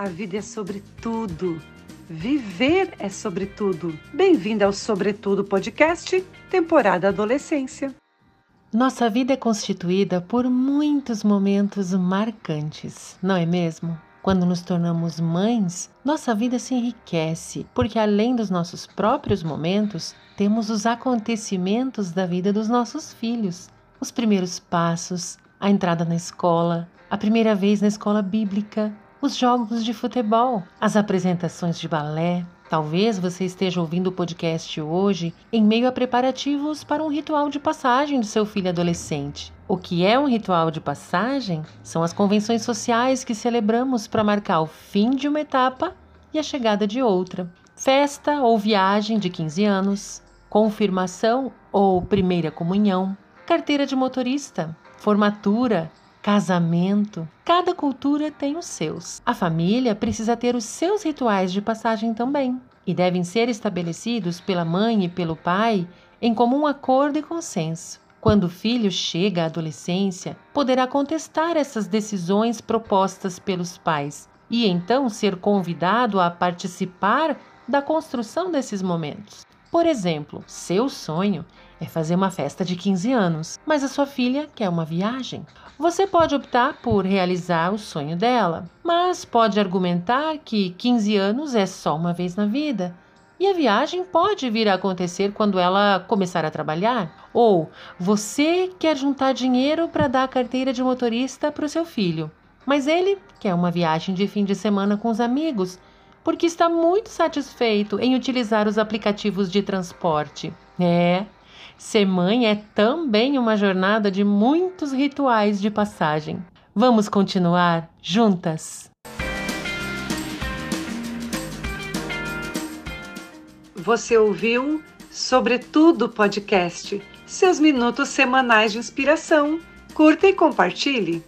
A vida é sobre tudo. Viver é sobre tudo. Bem-vinda ao Sobretudo Podcast, temporada Adolescência. Nossa vida é constituída por muitos momentos marcantes, não é mesmo? Quando nos tornamos mães, nossa vida se enriquece, porque além dos nossos próprios momentos, temos os acontecimentos da vida dos nossos filhos, os primeiros passos, a entrada na escola, a primeira vez na escola bíblica, os jogos de futebol, as apresentações de balé. Talvez você esteja ouvindo o podcast hoje em meio a preparativos para um ritual de passagem do seu filho adolescente. O que é um ritual de passagem? São as convenções sociais que celebramos para marcar o fim de uma etapa e a chegada de outra. Festa ou viagem de 15 anos, confirmação ou primeira comunhão, carteira de motorista, formatura, casamento. Cada cultura tem os seus. A família precisa ter os seus rituais de passagem também, e devem ser estabelecidos pela mãe e pelo pai em comum acordo e consenso. Quando o filho chega à adolescência, poderá contestar essas decisões propostas pelos pais e então ser convidado a participar da construção desses momentos. Por exemplo, seu sonho é fazer uma festa de 15 anos, mas a sua filha quer uma viagem. Você pode optar por realizar o sonho dela, mas pode argumentar que 15 anos é só uma vez na vida. E a viagem pode vir a acontecer quando ela começar a trabalhar. Ou você quer juntar dinheiro para dar a carteira de motorista para o seu filho, mas ele quer uma viagem de fim de semana com os amigos, porque está muito satisfeito em utilizar os aplicativos de transporte. É, Ser mãe é também uma jornada de muitos rituais de passagem. Vamos continuar juntas? Você ouviu Sobretudo Podcast, seus minutos semanais de inspiração. Curta e compartilhe.